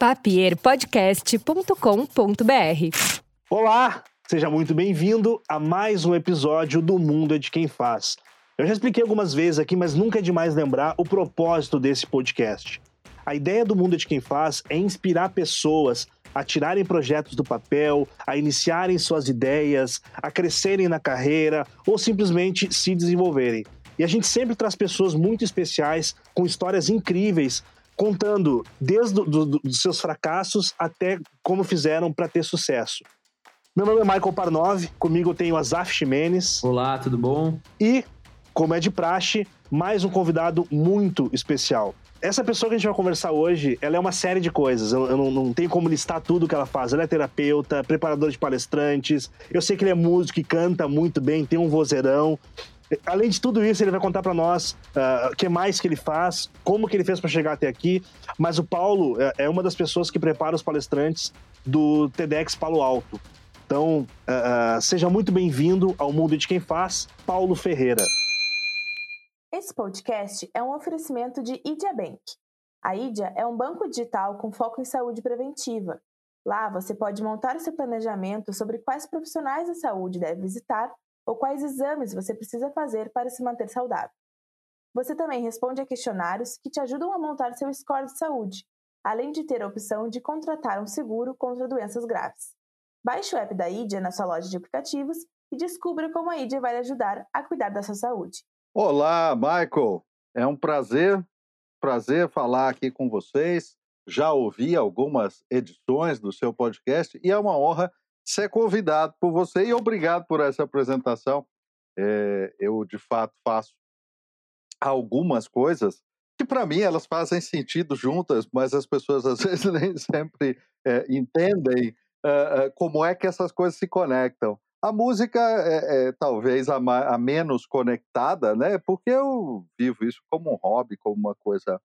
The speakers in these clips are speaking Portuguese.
papierpodcast.com.br. Olá, seja muito bem-vindo a mais um episódio do Mundo é de Quem Faz. Eu já expliquei algumas vezes aqui, mas nunca é demais lembrar o propósito desse podcast. A ideia do Mundo é de Quem Faz é inspirar pessoas a tirarem projetos do papel, a iniciarem suas ideias, a crescerem na carreira ou simplesmente se desenvolverem. E a gente sempre traz pessoas muito especiais com histórias incríveis contando desde do, do, dos seus fracassos até como fizeram para ter sucesso. Meu nome é Michael Parnov, comigo eu tenho Azaf Ximenes. Olá, tudo bom? E, como é de praxe, mais um convidado muito especial. Essa pessoa que a gente vai conversar hoje, ela é uma série de coisas. Eu, eu não, não, tenho como listar tudo que ela faz. Ela é terapeuta, preparadora de palestrantes. Eu sei que ele é músico e canta muito bem, tem um vozeirão. Além de tudo isso, ele vai contar para nós ah, o uh, que mais que ele faz, como que ele fez para chegar até aqui. Mas o Paulo é, é uma das pessoas que prepara os palestrantes do TEDx Palo Alto. Então, uh, uh, seja muito bem-vindo ao mundo de quem faz, Paulo Ferreira. Esse podcast é um oferecimento de Idia Bank. A Idia é um banco digital com foco em saúde preventiva. Lá você pode montar seu planejamento sobre quais profissionais da saúde deve visitar ou quais exames você precisa fazer para se manter saudável. Você também responde a questionários que te ajudam a montar seu score de saúde, além de ter a opção de contratar um seguro contra doenças graves. Baixe o app da IDIA na sua loja de aplicativos e descubra como a IDIA vai lhe ajudar a cuidar da sua saúde. Olá, Michael. É um prazer, prazer falar aqui com vocês. Já ouvi algumas edições do seu podcast e é uma honra ser convidado por você e obrigado por essa apresentação. É, eu, de fato, faço algumas coisas que, para mim, elas fazem sentido juntas, mas as pessoas, às vezes, nem sempre é, entendem é, como é que essas coisas se conectam. A música é, é talvez a, a, menos conectada, né? Porque eu vivo isso como um hobby, como uma coisa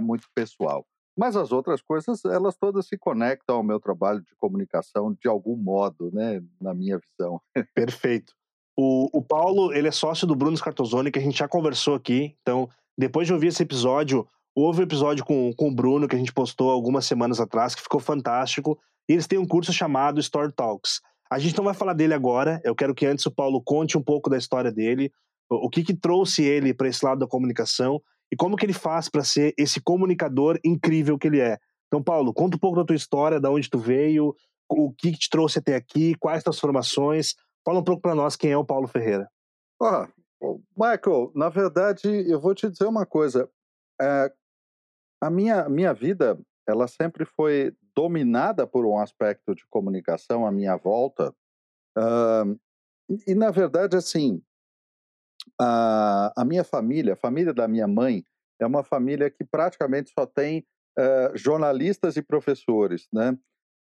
muito pessoal. Mas as outras coisas, elas todas se conectam ao meu trabalho de comunicação de algum modo, né, na minha visão. Perfeito. O, o Paulo, ele é sócio do Bruno Scartozoni, que a gente já conversou aqui. Então, depois de ouvir esse episódio, houve um episódio com, com o Bruno que a gente postou algumas semanas atrás, que ficou fantástico. E eles têm um curso chamado Story Talks. A gente não vai falar dele agora, eu quero que antes o Paulo conte um pouco da história dele, o que, que trouxe ele para esse lado da comunicação e como que ele faz para ser esse comunicador incrível que ele é. Então, Paulo, conta um pouco da tua história, da onde tu veio, o que, que te trouxe até aqui, quais transformações. Fala um pouco para nós quem é o Paulo Ferreira. Michael, na verdade, eu vou te dizer uma coisa. É, a minha, minha vida, ela sempre foi dominada por um aspecto de comunicação à minha volta. Uh, e, na verdade, assim, a, a minha família, a família da minha mãe, é uma família que praticamente só tem uh, jornalistas e professores, né?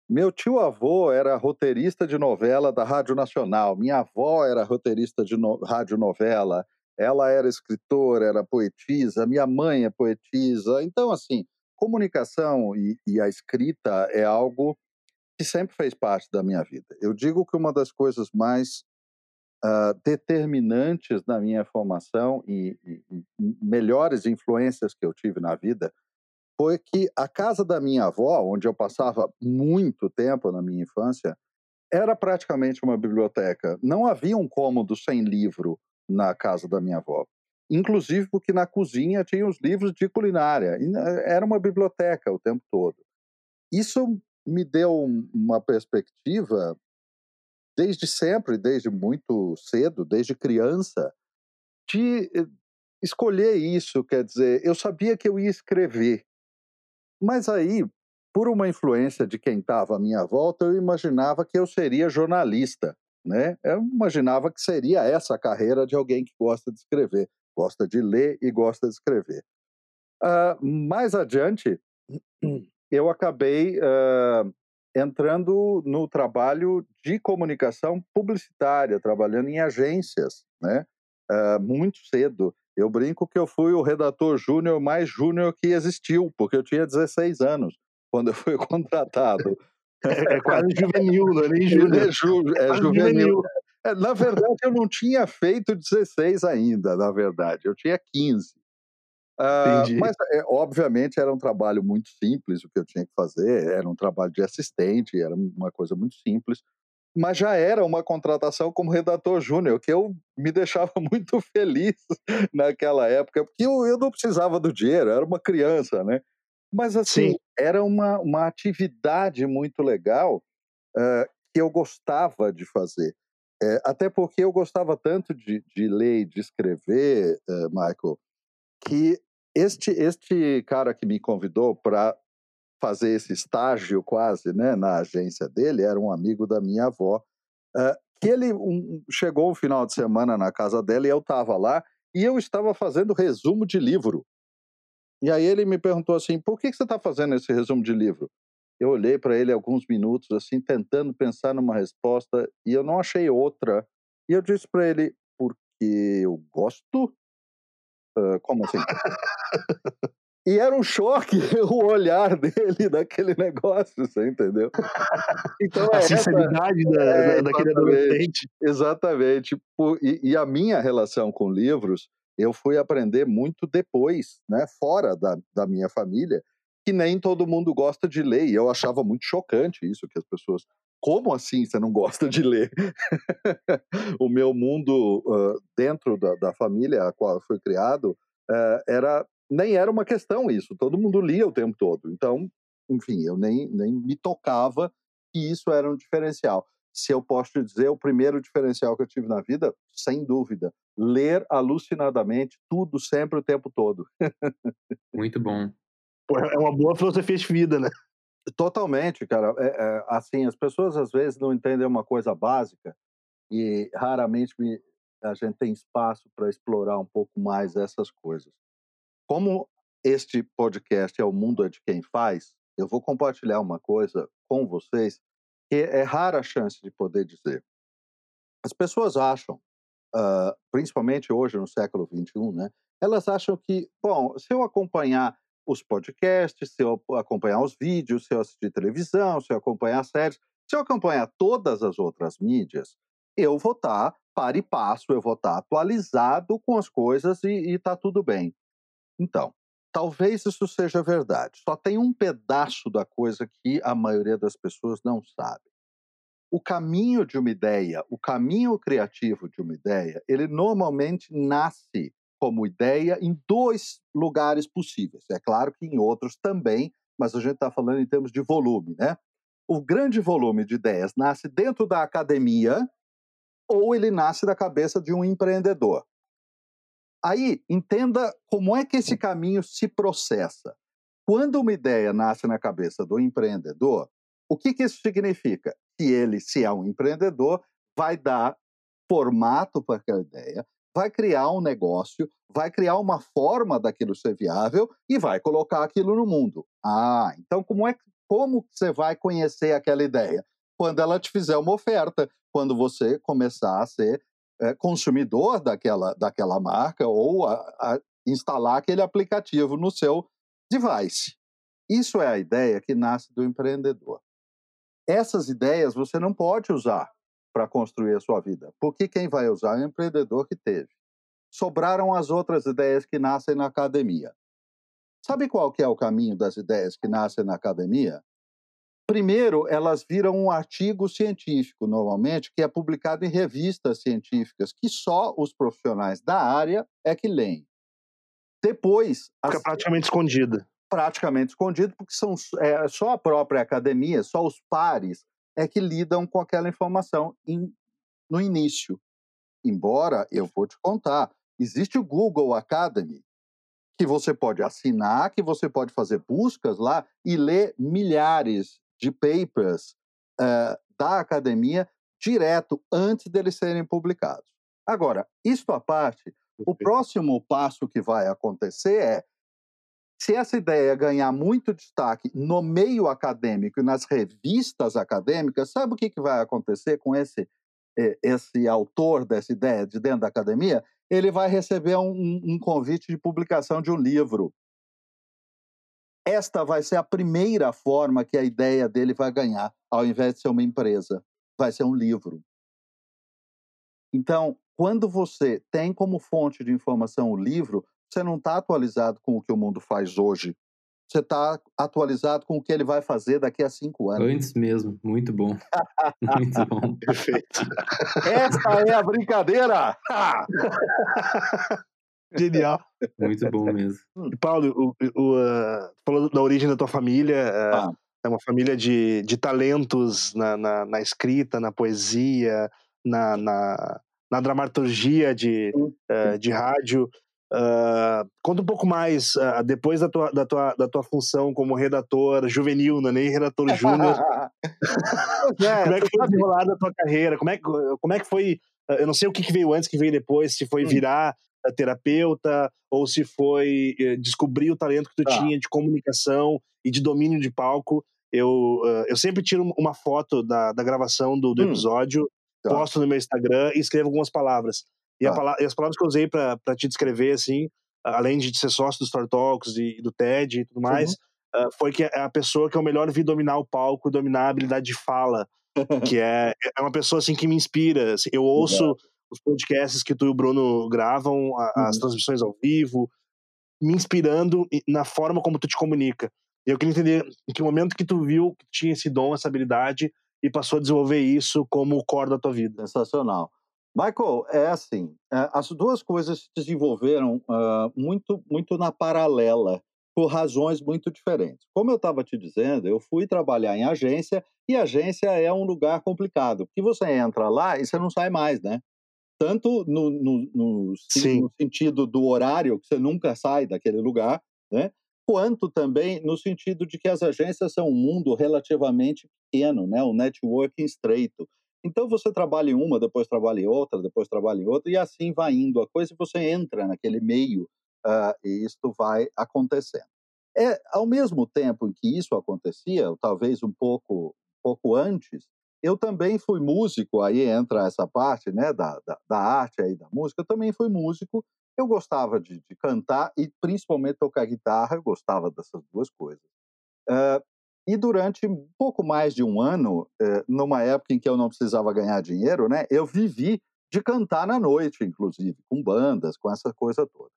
Meu tio avô era roteirista de novela da Rádio Nacional, minha avó era roteirista de no, rádio novela, ela era escritora, era poetisa, minha mãe é poetisa. Então, assim, comunicação e, e a escrita é algo que sempre fez parte da minha vida. Eu digo que uma das coisas mais uh, determinantes na minha formação e, e, e, melhores influências que eu tive na vida foi que a casa da minha avó, onde eu passava muito tempo na minha infância, era praticamente uma biblioteca. Não havia um cômodo sem livro na casa da minha avó. Inclusive porque na cozinha tinha os livros de culinária. Era uma biblioteca o tempo todo. Isso me deu uma perspectiva desde sempre, desde muito cedo, desde criança, de eh, escolher isso. Quer dizer, eu sabia que eu ia escrever, mas aí, por uma influência de quem estava à minha volta, eu imaginava que eu seria jornalista. Né? Eu imaginava que seria essa a carreira de alguém que gosta de escrever, gosta de ler e gosta de escrever. Uh, mais adiante, eu acabei uh, entrando no trabalho de comunicação publicitária, trabalhando em agências, né? Uh, muito cedo. Eu brinco que eu fui o redator júnior mais júnior que existiu, porque eu tinha 16 anos quando eu fui contratado. É, é quase juvenil, não é nem júnior. É, ju, é juvenil. juvenil. É, na verdade, eu não tinha feito 16 ainda, na verdade. Eu tinha 15. Uh, mas, é, obviamente, era um trabalho muito simples o que eu tinha que fazer. Era um trabalho de assistente, era uma coisa muito simples. Mas já era uma contratação como redator júnior, que eu me deixava muito feliz naquela época, porque eu, eu não precisava do dinheiro, era uma criança, né? Mas, assim, Sim. era uma, uma atividade muito legal uh, que eu gostava de fazer. É, até porque eu gostava tanto de, de ler e de escrever, uh, Michael, que este, este cara que me convidou para fazer esse estágio quase né, na agência dele era um amigo da minha avó, uh, que ele um, chegou um final de semana na casa dela e eu estava lá e eu estava fazendo resumo de livro. E aí ele me perguntou assim, por que, que você está fazendo esse resumo de livro? Eu olhei para ele alguns minutos, assim, tentando pensar numa resposta, e eu não achei outra. E eu disse para ele, porque eu gosto Uh, como assim? e era um choque o olhar dele daquele negócio, você entendeu? Então, a sinceridade essa, da, é, daquele adolescente. Exatamente. E, e, a minha relação com livros, eu fui aprender muito depois, né, fora da, da minha família, que nem todo mundo gosta de ler. E eu achava muito chocante isso, que as pessoas como assim você não gosta de ler? o meu mundo uh, dentro da, da, família a qual eu fui criado uh, era nem era uma questão isso. Todo mundo lia o tempo todo. Então, enfim, eu nem, nem me tocava que isso era um diferencial. Se eu posso te dizer, o primeiro diferencial que eu tive na vida, sem dúvida, ler alucinadamente tudo sempre o tempo todo. Muito bom. É uma boa filosofia de vida, né? Totalmente, cara. É, é, assim, as pessoas às vezes não entendem uma coisa básica e raramente me, a gente tem espaço para explorar um pouco mais essas coisas. Como este podcast é o mundo é de quem faz, eu vou compartilhar uma coisa com vocês que é rara a chance de poder dizer. As pessoas acham, uh, principalmente hoje no século 21, né? Elas acham que, bom, se eu acompanhar os podcasts, se eu acompanhar os vídeos, se eu assistir televisão, se eu acompanhar séries, se eu acompanhar todas as outras mídias, eu vou estar tá e passo, eu vou estar tá atualizado com as coisas e está tudo bem. Então, talvez isso seja verdade. Só tem um pedaço da coisa que a maioria das pessoas não sabe. O caminho de uma ideia, o caminho criativo de uma ideia, ele normalmente nasce como ideia em dois lugares possíveis. É claro que em outros também, mas a gente está falando em termos de volume, né? O grande volume de ideias nasce dentro da academia ou ele nasce da cabeça de um empreendedor. Aí, entenda como é que esse caminho se processa. Quando uma ideia nasce na cabeça do empreendedor, o que, que isso significa? Que ele, se é um empreendedor, vai dar formato para aquela ideia, vai criar um negócio, vai criar uma forma daquilo ser viável e vai colocar aquilo no mundo. Ah, então como é como você vai conhecer aquela ideia? Quando ela te fizer uma oferta, quando você começar a ser é, consumidor daquela, daquela marca ou a, a instalar aquele aplicativo no seu device. Isso é a ideia que nasce do empreendedor. Essas ideias você não pode usar para construir a sua vida. Porque quem vai usar é o empreendedor que teve. Sobraram as outras ideias que nascem na academia. Sabe qual que é o caminho das ideias que nascem na academia? Primeiro, elas viram um artigo científico, normalmente, que é publicado em revistas científicas, que só os profissionais da área é que leem. Depois. Fica as... praticamente escondida. Praticamente escondido, porque são é, só a própria academia, só os pares é que lidam com aquela informação em, no início. Embora, eu vou te contar, existe o Google Academy, que você pode assinar, que você pode fazer buscas lá e ler milhares de papers uh, da academia direto antes deles serem publicados. Agora, isto à parte, o próximo passo que vai acontecer é se essa ideia ganhar muito destaque no meio acadêmico e nas revistas acadêmicas, sabe o que, que vai acontecer com esse, esse autor dessa ideia de dentro da academia? Ele vai receber um, um convite de publicação de um livro. Esta vai ser a primeira forma que a ideia dele vai ganhar, ao invés de ser uma empresa. Vai ser um livro. Então, quando você tem como fonte de informação o livro, você não está atualizado com o que o mundo faz hoje. Você está atualizado com o que ele vai fazer daqui a cinco anos. Antes mesmo, muito bom. muito bom. Perfeito. Essa é a brincadeira! Genial. Muito bom mesmo. Paulo, o, o, uh, falou da origem da tua família. Uh, ah. É uma família de, de talentos na, na, na escrita, na poesia, na, na, na dramaturgia de, uh, de rádio. Uh, conta um pouco mais, uh, depois da tua, da, tua, da tua função como redator juvenil, não é nem redator júnior. é, como é que foi desenrolada a tua carreira? Como é, como é que foi? Uh, eu não sei o que, que veio antes, que veio depois, se foi hum. virar terapeuta ou se foi eh, descobrir o talento que tu tá. tinha de comunicação e de domínio de palco. Eu, eu sempre tiro uma foto da, da gravação do, do hum. episódio, tá. posto no meu Instagram e escrevo algumas palavras. E, ah. e, as palavras que eu usei para te descrever, assim, além de ser sócio do Story Talks e, do TED e tudo mais, uhum. uh, foi que é a pessoa que eu melhor vi dominar o palco, dominar a habilidade de fala, que é, é uma pessoa, assim, que me inspira. Assim, eu ouço uhum. os podcasts que tu e o Bruno gravam, a, uhum. as transmissões ao vivo, me inspirando na forma como tu te comunica. E eu queria entender em que momento que tu viu que tinha esse dom, essa habilidade, e passou a desenvolver isso como o core da tua vida. Sensacional. Michael, é assim, é, as duas coisas se desenvolveram uh, muito, muito na paralela, por razões muito diferentes. Como eu estava te dizendo, eu fui trabalhar em agência, e agência é um lugar complicado, porque você entra lá e você não sai mais, né? Tanto no, no, no, no sentido do horário, que você nunca sai daquele lugar, né? quanto também no sentido de que as agências são um mundo relativamente pequeno, né? um networking estreito. Então você trabalha em uma, depois trabalha em outra, depois trabalha em outra, e assim vai indo a coisa e você entra naquele meio uh, e isto vai acontecendo. É, ao mesmo tempo em que isso acontecia, ou talvez um pouco, pouco antes, eu também fui músico, aí entra essa parte né, da, da, da arte aí, da música, eu também fui músico, eu gostava de, de, cantar e principalmente tocar guitarra, eu gostava dessas duas coisas. Uh, e durante um pouco mais de um ano, eh, numa época em que eu não precisava ganhar dinheiro, né, eu vivi de cantar na noite, inclusive, com bandas, com essa coisa toda.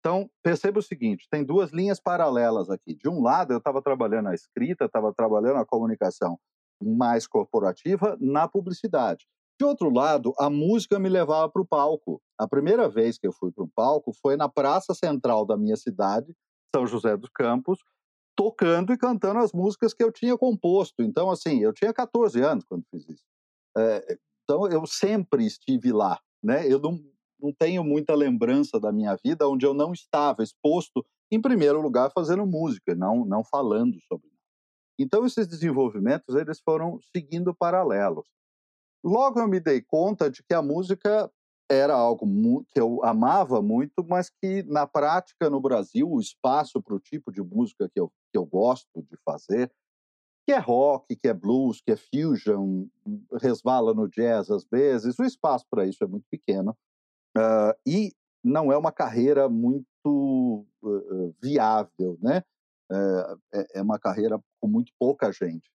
Então, perceba o seguinte: tem duas linhas paralelas aqui. De um lado, eu estava trabalhando a escrita, estava trabalhando a comunicação mais corporativa na publicidade. De outro lado, a música me levava para o palco. A primeira vez que eu fui para o palco foi na praça central da minha cidade, São José dos Campos, tocando e cantando as músicas que eu tinha composto. Então, assim, eu tinha 14 anos quando fiz isso. É, então, eu sempre estive lá, né? Eu não, não tenho muita lembrança da minha vida onde eu não estava exposto, em primeiro lugar, fazendo música, não, não falando sobre. Então, esses desenvolvimentos, eles foram seguindo paralelos. Logo eu me dei conta de que a música era algo que eu amava muito, mas que na prática no Brasil o espaço para o tipo de música que eu, que eu gosto de fazer, que é rock, que é blues, que é fusion, resvala no jazz às vezes, o espaço para isso é muito pequeno uh, e não é uma carreira muito uh, viável, né? Uh, é, é uma carreira com muito pouca gente.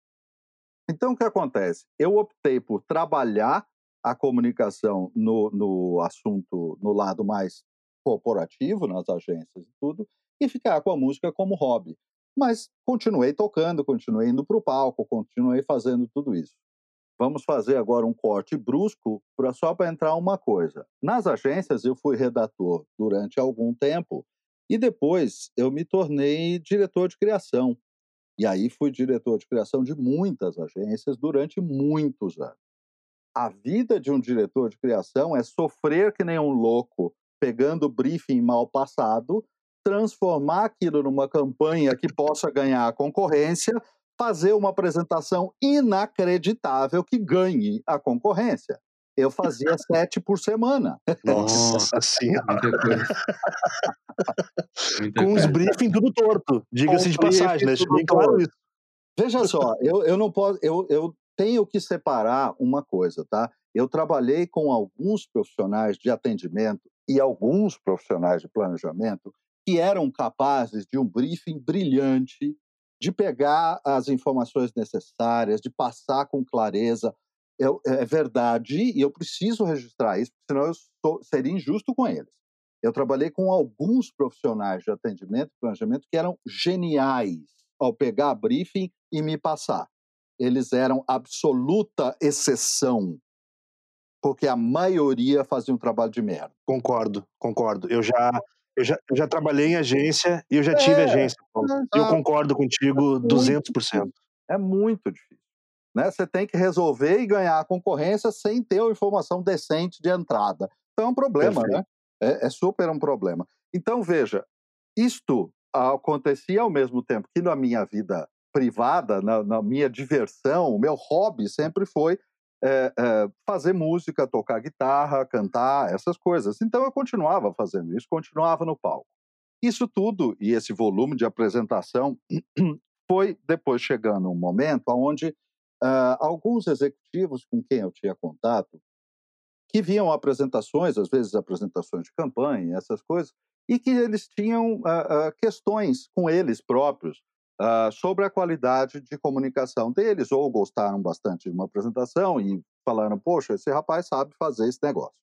Então, o que acontece? Eu optei por trabalhar a comunicação no, no assunto, no lado mais corporativo, nas agências e tudo, e ficar com a música como hobby. Mas continuei tocando, continuei indo para o palco, continuei fazendo tudo isso. Vamos fazer agora um corte brusco pra, só para entrar uma coisa. Nas agências, eu fui redator durante algum tempo e depois eu me tornei diretor de criação. E aí fui diretor de criação de muitas agências durante muitos anos a vida de um diretor de criação é sofrer que nem um louco, pegando o briefing mal passado, transformar aquilo numa campanha que possa ganhar a concorrência, fazer uma apresentação inacreditável que ganhe a concorrência. eu fazia sete por semana. Nossa senhora. Com os coisa. briefing tudo torto. Diga-se de passagem, né? Bem claro isso. Veja só, eu, eu não posso, eu, eu tenho que separar uma coisa, tá? Eu trabalhei com alguns profissionais de atendimento e alguns profissionais de planejamento que eram capazes de um briefing brilhante, de pegar as informações necessárias, de passar com clareza. Eu- é verdade, e eu preciso registrar isso, senão eu sou- seria injusto com eles. Eu trabalhei com alguns profissionais de atendimento e planejamento que eram geniais ao pegar briefing e me passar. Eles eram absoluta exceção, porque a maioria fazia um trabalho de merda. Concordo, concordo. Eu já, eu já, eu já trabalhei em agência e eu já tive É, agência. Paulo. E eu concordo contigo 200%. É muito difícil. Né? Você tem que resolver e ganhar a concorrência sem ter uma informação decente de entrada. Então é um problema, Perfeito. né? É, é super um problema. Então, veja, isto acontecia ao mesmo tempo que na minha vida privada, na, na minha diversão, o meu hobby sempre foi é, é, fazer música, tocar guitarra, cantar, essas coisas. Então eu continuava fazendo isso, continuava no palco. Isso tudo e esse volume de apresentação foi depois chegando um momento onde ah, alguns executivos com quem eu tinha contato, que viam apresentações, às vezes apresentações de campanha, essas coisas, e que eles tinham ah, ah, questões com eles próprios ah, sobre a qualidade de comunicação deles, ou gostaram bastante de uma apresentação e falaram: Poxa, esse rapaz sabe fazer esse negócio.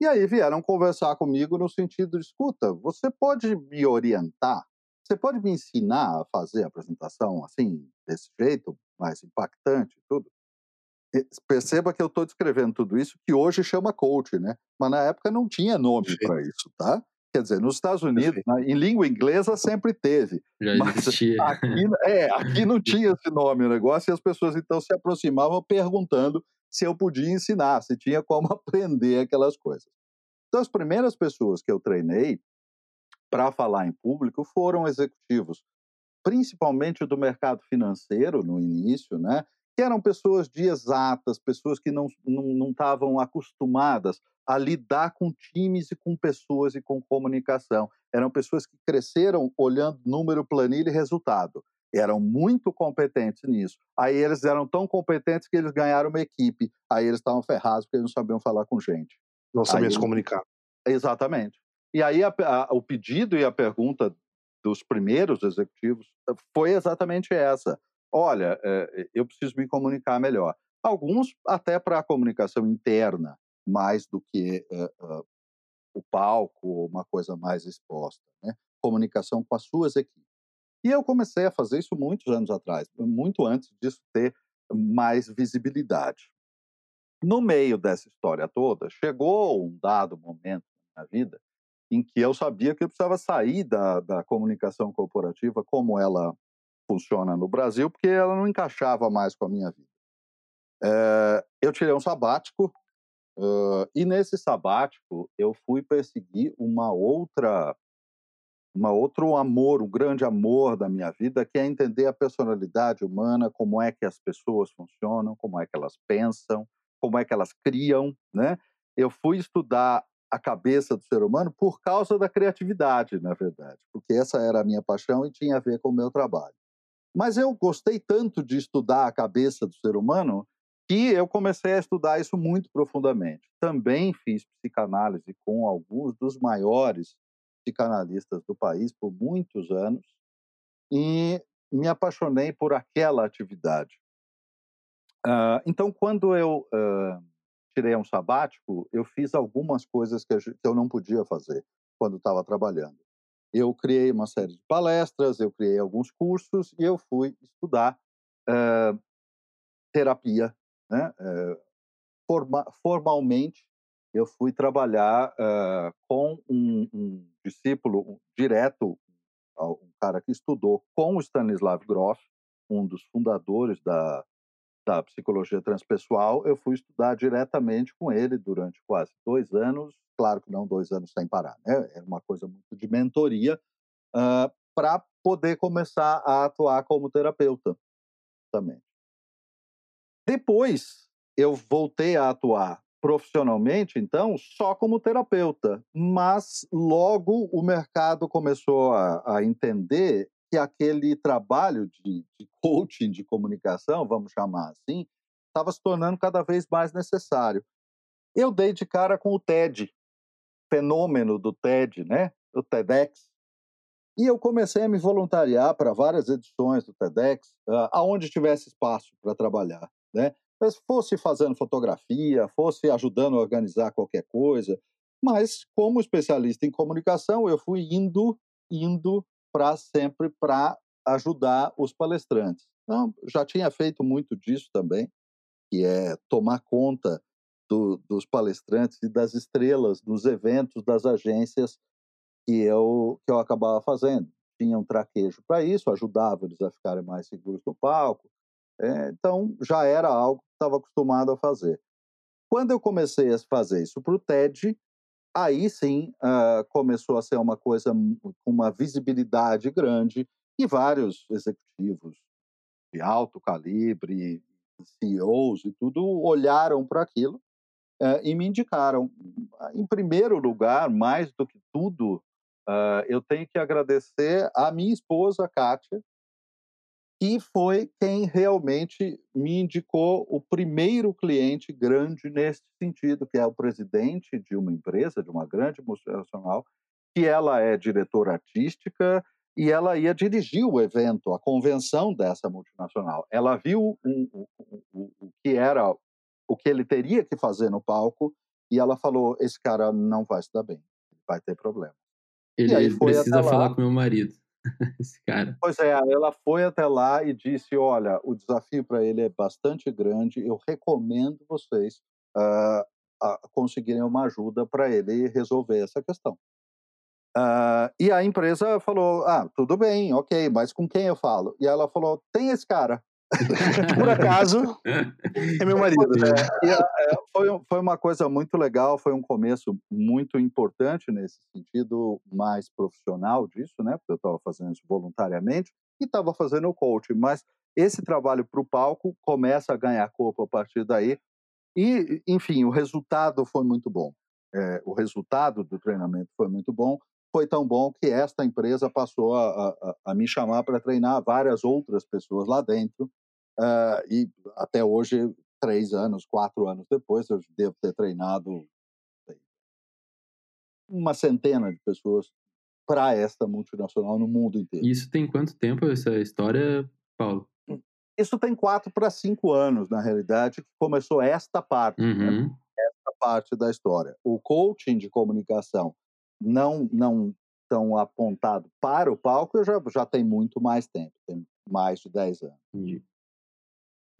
E aí vieram conversar comigo no sentido de: escuta, você pode me orientar? Você pode me ensinar a fazer a apresentação assim, desse jeito, mais impactante e tudo? Perceba que eu estou descrevendo tudo isso, que hoje chama coach, né? Mas na época não tinha nome para isso, tá? Quer dizer, nos Estados Unidos, em língua inglesa sempre teve. Já Mas existia. Aqui, é, aqui não tinha esse nome o negócio, e as pessoas então se aproximavam perguntando se eu podia ensinar, se tinha como aprender aquelas coisas. Então, as primeiras pessoas que eu treinei para falar em público foram executivos, principalmente do mercado financeiro no início, né? Que eram pessoas de exatas, pessoas que não não não estavam acostumadas a lidar com times e com pessoas e com comunicação. Eram pessoas que cresceram olhando número, planilha e resultado. Eram muito competentes nisso. Aí eles eram tão competentes que eles ganharam uma equipe. Aí eles estavam ferrados porque eles não sabiam falar com gente. Não sabia Aí se comunicar. Exatamente. E aí a- a- o pedido e a pergunta dos primeiros executivos foi exatamente essa. Olha, eh, eu preciso me comunicar melhor. Alguns até para a comunicação interna, mais do que eh, ah, o palco uma coisa mais exposta. Né? Comunicação com as suas equipes. E eu comecei a fazer isso muitos anos atrás, muito antes disso ter mais visibilidade. No meio dessa história toda, chegou um dado momento na vida em que eu sabia que eu precisava sair da, da comunicação corporativa como ela funciona no Brasil, porque ela não encaixava mais com a minha vida. Eh, eu tirei um sabático, eh, e nesse sabático eu fui perseguir uma outra uma outro amor, um grande amor da minha vida, que é entender a personalidade humana, como é que as pessoas funcionam, como é que elas pensam, como é que elas criam, né? Eu fui estudar a cabeça do ser humano por causa da criatividade, na verdade, porque essa era a minha paixão e tinha a ver com o meu trabalho. Mas eu gostei tanto de estudar a cabeça do ser humano que eu comecei a estudar isso muito profundamente. Também fiz psicanálise com alguns dos maiores psicanalistas do país por muitos anos e me apaixonei por aquela atividade. Ah, então, quando eu ah, tirei um sabático, eu fiz algumas coisas que eu não podia fazer quando estava trabalhando. Eu criei uma série de palestras, eu criei alguns cursos e eu fui estudar ah, terapia, né? Eh, forma- formalmente, eu fui trabalhar ah, com um, um discípulo um- direto, um cara que estudou com o Stanislav Grof, um dos fundadores da, da psicologia transpessoal. Eu fui estudar diretamente com ele durante quase dois anos, claro que não dois anos sem parar, né? Era uma coisa muito de mentoria, para poder começar a atuar como terapeuta também. Depois, eu voltei a atuar profissionalmente, então, só como terapeuta. Mas logo o mercado começou a, a entender que aquele trabalho de, de, coaching de comunicação, vamos chamar assim, estava se tornando cada vez mais necessário. Eu dei de cara com o TED, fenômeno do TED, né? O TEDx. E eu comecei a me voluntariar para várias edições do TEDx, uh, aonde tivesse espaço para trabalhar, né? Mas fosse fazendo fotografia, fosse ajudando a organizar qualquer coisa, mas como especialista em comunicação, eu fui indo, indo para sempre para ajudar os palestrantes. Então, já tinha feito muito disso também, que é tomar conta do, dos palestrantes e das estrelas dos eventos das agências que eu, que eu acabava fazendo. Tinha um traquejo para isso, ajudava eles a ficarem mais seguros no palco. É, então, já era algo que estava acostumado a fazer. Quando eu comecei a fazer isso para o TED, aí sim uh, começou a ser uma coisa com uma visibilidade grande e vários executivos de alto calibre, CEOs e tudo, olharam para aquilo uh, e me indicaram. Em primeiro lugar, mais do que tudo, Uh, eu tenho que agradecer a minha esposa, Kátia, que foi quem realmente me indicou o primeiro cliente grande nesse sentido, que é o presidente de uma empresa, de uma grande multinacional, que ela é diretora artística e ela ia dirigir o evento, a convenção dessa multinacional. Ela viu o, o que era o que ele teria que fazer no palco e ela falou: esse cara não vai se dar bem, vai ter problema. Ele, ele precisa falar com meu marido, esse cara. Pois é, ela foi até lá e disse: Olha, o desafio para ele é bastante grande, eu recomendo vocês uh, conseguirem uma ajuda para ele resolver essa questão. Uh, e a empresa falou: Ah, tudo bem, ok, mas com quem eu falo? E ela falou: Tem esse cara. Por acaso, é meu marido. Né? É, é, foi, foi uma coisa muito legal, foi um começo muito importante nesse sentido mais profissional disso, né? Porque eu estava fazendo isso voluntariamente e estava fazendo o coaching, mas esse trabalho para o palco começa a ganhar corpo a partir daí. E, enfim, o resultado foi muito bom. É, o resultado do treinamento foi muito bom foi tão bom que esta empresa passou a, a, a me chamar para treinar várias outras pessoas lá dentro. Uh, e até hoje, três anos, quatro anos depois, eu devo ter treinado uma centena de pessoas para esta multinacional no mundo inteiro. Isso tem quanto tempo essa história, Paulo? Isso tem quatro para cinco anos, na realidade, que começou esta parte, né? uhum. né? esta parte da história. O coaching de comunicação não não tão apontado para o palco, eu já, já tem muito mais tempo, tem mais de 10 anos.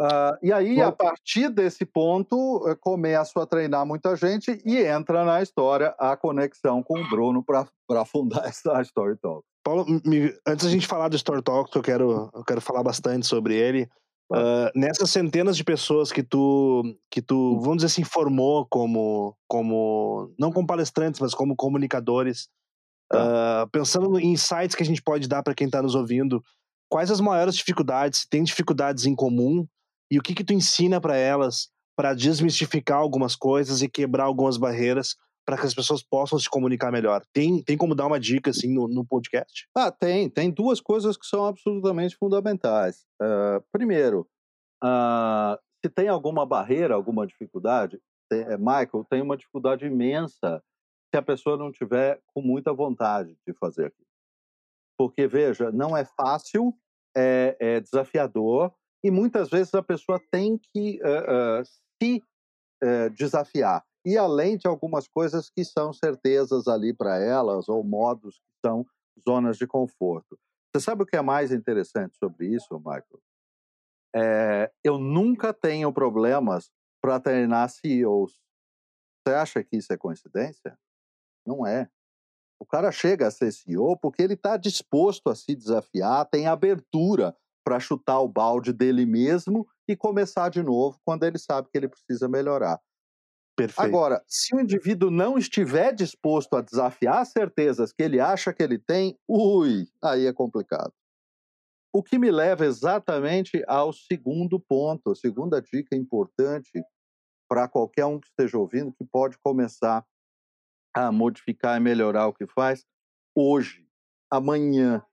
Uh, e aí, Bom, a partir desse ponto, eu começo a treinar muita gente e entra na história a conexão com o Bruno para fundar essa Story Talk. Paulo, me, antes da gente falar do Story Talk, eu quero, eu quero falar bastante sobre ele. Uh, nessas centenas de pessoas que tu, que tu, vamos dizer assim, formou como, como não como palestrantes, mas como comunicadores, uh, pensando em insights que a gente pode dar para quem está nos ouvindo, quais as maiores dificuldades? Tem dificuldades em comum e o que que tu ensina para elas para desmistificar algumas coisas e quebrar algumas barreiras para que as pessoas possam se comunicar melhor. Tem, tem como dar uma dica assim no, no podcast? Ah, tem. Tem duas coisas que são absolutamente fundamentais. Uh, primeiro, uh, se tem alguma barreira, alguma dificuldade, tem, é, Michael, tem uma dificuldade imensa se a pessoa não tiver com muita vontade de fazer aquilo. Porque, veja, não é fácil, é, é desafiador e muitas vezes a pessoa tem que uh, se desafiar e além de algumas coisas que são certezas ali para elas, ou modos que são zonas de conforto. Você sabe o que é mais interessante sobre isso, Michael? É, eu nunca tenho problemas para treinar CEOs. Você acha que isso é coincidência? Não é. O cara chega a ser CEO porque ele está disposto a se desafiar, tem abertura para chutar o balde dele mesmo e começar de novo quando ele sabe que ele precisa melhorar. Perfeito. Agora, se o indivíduo não estiver disposto a desafiar as certezas que ele acha que ele tem, ui, aí é complicado. O que me leva exatamente ao segundo ponto, a segunda dica importante para qualquer um que esteja ouvindo que pode começar a modificar e melhorar o que faz hoje, amanhã.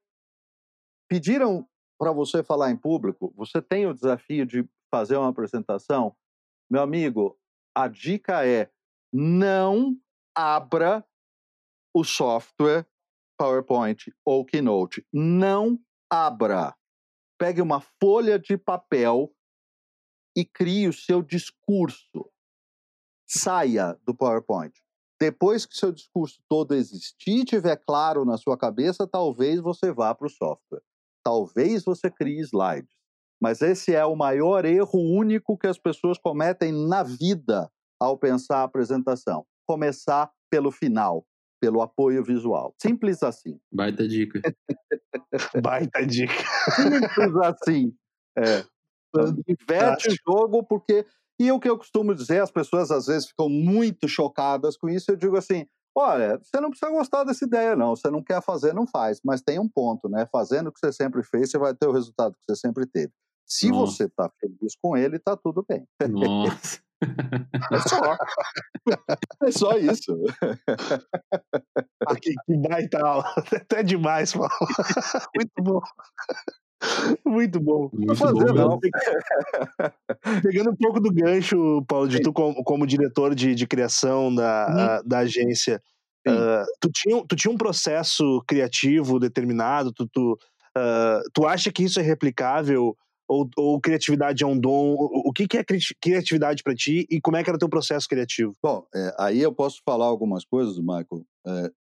Pediram para você falar em público, você tem o desafio de fazer uma apresentação? Meu amigo, a dica é não abra o software PowerPoint ou Keynote. Não abra. Pegue uma folha de papel e crie o seu discurso. Saia do PowerPoint. Depois que seu discurso todo existir, tiver claro na sua cabeça, talvez você vá para o software. Talvez você crie slides. Mas esse é o maior erro único que as pessoas cometem na vida ao pensar a apresentação. Começar pelo final, pelo apoio visual. Simples assim. Baita dica. Baita dica. Simples assim. É. Inverte o jogo, porque. E o que eu costumo dizer, as pessoas às vezes ficam muito chocadas com isso. Eu digo assim: olha, você não precisa gostar dessa ideia, não. Você não quer fazer, não faz. Mas tem um ponto, né? Fazendo o que você sempre fez, você vai ter o resultado que você sempre teve. Se Nossa. você está feliz com ele, está tudo bem. Nossa. É só. É só isso. Ah, que, que baita aula. Até demais, Paulo. Muito bom. Muito bom. Muito fazer, bom, não. Pegando um pouco do gancho, Paulo, de tu como, como diretor de, de criação da, a, da agência, uh, tu, tinha, tu tinha um processo criativo determinado, tu, tu, uh, tu acha que isso é replicável ou, ou criatividade é um dom? O, o que, que é criatividade para ti e como é que era o teu processo criativo? Bom, é, aí eu posso falar algumas coisas, Michael, é,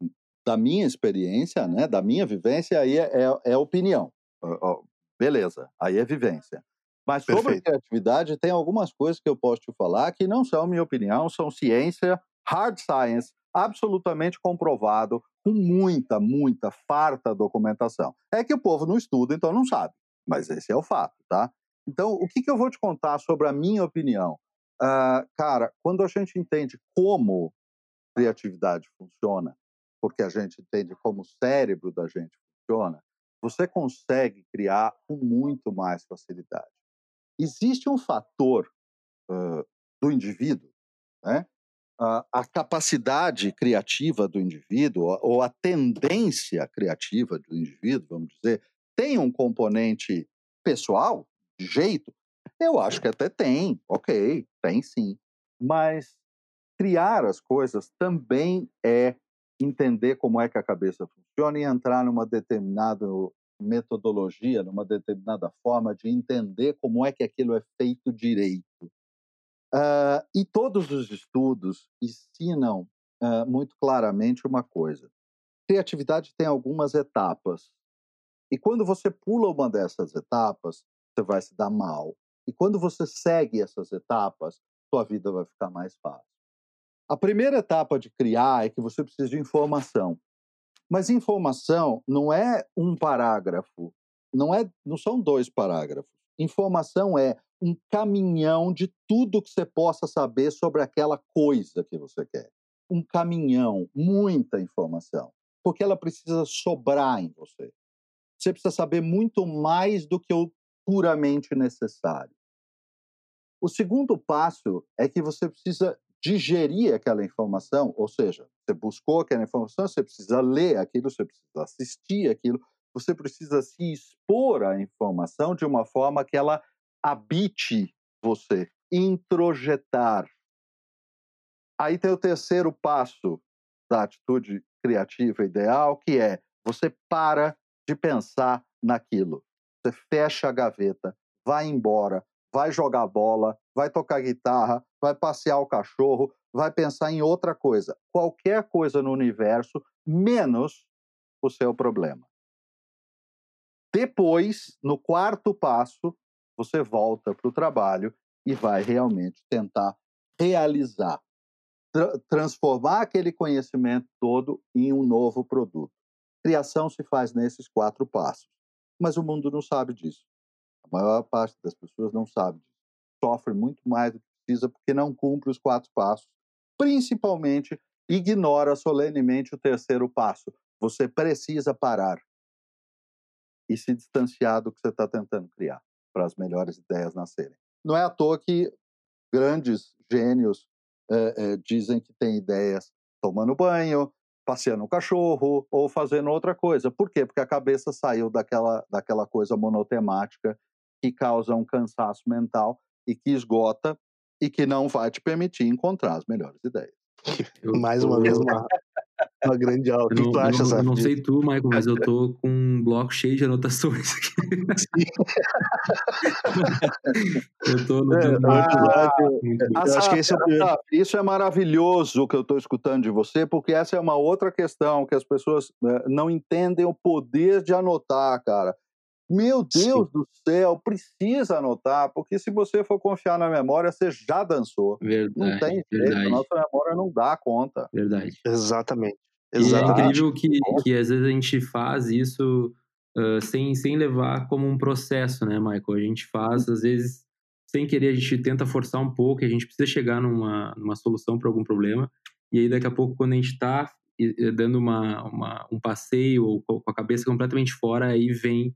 da minha experiência, né, da minha vivência, aí é, é, é opinião. Beleza, aí é vivência. Mas sobre Perfeito. criatividade, tem algumas coisas que eu posso te falar que não são minha opinião, são ciência, hard science, absolutamente comprovado, com muita, muita, farta documentação. É que o povo não estuda, então não sabe mas esse é o fato, tá? Então, o que, que eu vou te contar sobre a minha opinião? Uh, cara, quando a gente entende como criatividade funciona, porque a gente entende como o cérebro da gente funciona, você consegue criar com muito mais facilidade. Existe um fator uh, do indivíduo, né? Uh, a capacidade criativa do indivíduo, ou a tendência criativa do indivíduo, vamos dizer, tem um componente pessoal, de jeito? Eu acho que até tem, ok, tem sim. Mas criar as coisas também é entender como é que a cabeça funciona e entrar numa determinada metodologia, numa determinada forma de entender como é que aquilo é feito direito. Uh, e todos os estudos ensinam uh, muito claramente uma coisa: criatividade tem algumas etapas. E quando você pula uma dessas etapas, você vai se dar mal. E quando você segue essas etapas, sua vida vai ficar mais fácil. A primeira etapa de criar é que você precisa de informação. Mas informação não é um parágrafo, não é, não são dois parágrafos. Informação é um caminhão de tudo que você possa saber sobre aquela coisa que você quer. Um caminhão, muita informação, porque ela precisa sobrar em você você precisa saber muito mais do que o puramente necessário. O segundo passo é que você precisa digerir aquela informação, ou seja, você buscou aquela informação, você precisa ler aquilo, você precisa assistir aquilo, você precisa se expor à informação de uma forma que ela habite você, introjetar. Aí tem o terceiro passo da atitude criativa ideal, que é você para de pensar naquilo. Você fecha a gaveta, vai embora, vai jogar bola, vai tocar guitarra, vai passear o cachorro, vai pensar em outra coisa. Qualquer coisa no universo, menos o seu problema. Depois, no quarto passo, você volta para o trabalho e vai realmente tentar realizar, tra transformar aquele conhecimento todo em um novo produto. Criação se faz nesses quatro passos. Mas o mundo não sabe disso. A maior parte das pessoas não sabe disso. Sofre muito mais do que precisa porque não cumpre os quatro passos. Principalmente, ignora solenemente o terceiro passo. Você precisa parar e se distanciar do que você está tentando criar para as melhores ideias nascerem. Não é à toa que grandes gênios é, é, dizem que têm ideias tomando banho, passeando o cachorro ou fazendo outra coisa. Por quê? Porque a cabeça saiu daquela, daquela coisa monotemática que causa um cansaço mental e que esgota e que não vai te permitir encontrar as melhores ideias. Eu Mais uma vez, uma, uma grande aula. O que não, tu acha, Eu não sei tu, Michael, mas eu tô com um bloco cheio de anotações aqui. eu tô no é, ah, acho que esse é Isso é maravilhoso que eu estou escutando de você, porque essa é uma outra questão que as pessoas né, não entendem o poder de anotar, cara. Meu Deus Sim. do céu, precisa anotar, porque se você for confiar na memória, você já dançou. Verdade, não tem jeito, a nossa memória não dá conta. Verdade. Exatamente. Exatamente. E é incrível que, que às vezes a gente faz isso uh, sem, sem levar como um processo, né, Michael? A gente faz, às vezes, sem querer, a gente tenta forçar um pouco, a gente precisa chegar numa, numa solução para algum problema, e aí daqui a pouco, quando a gente está dando uma, uma, um passeio ou com a cabeça completamente fora, aí vem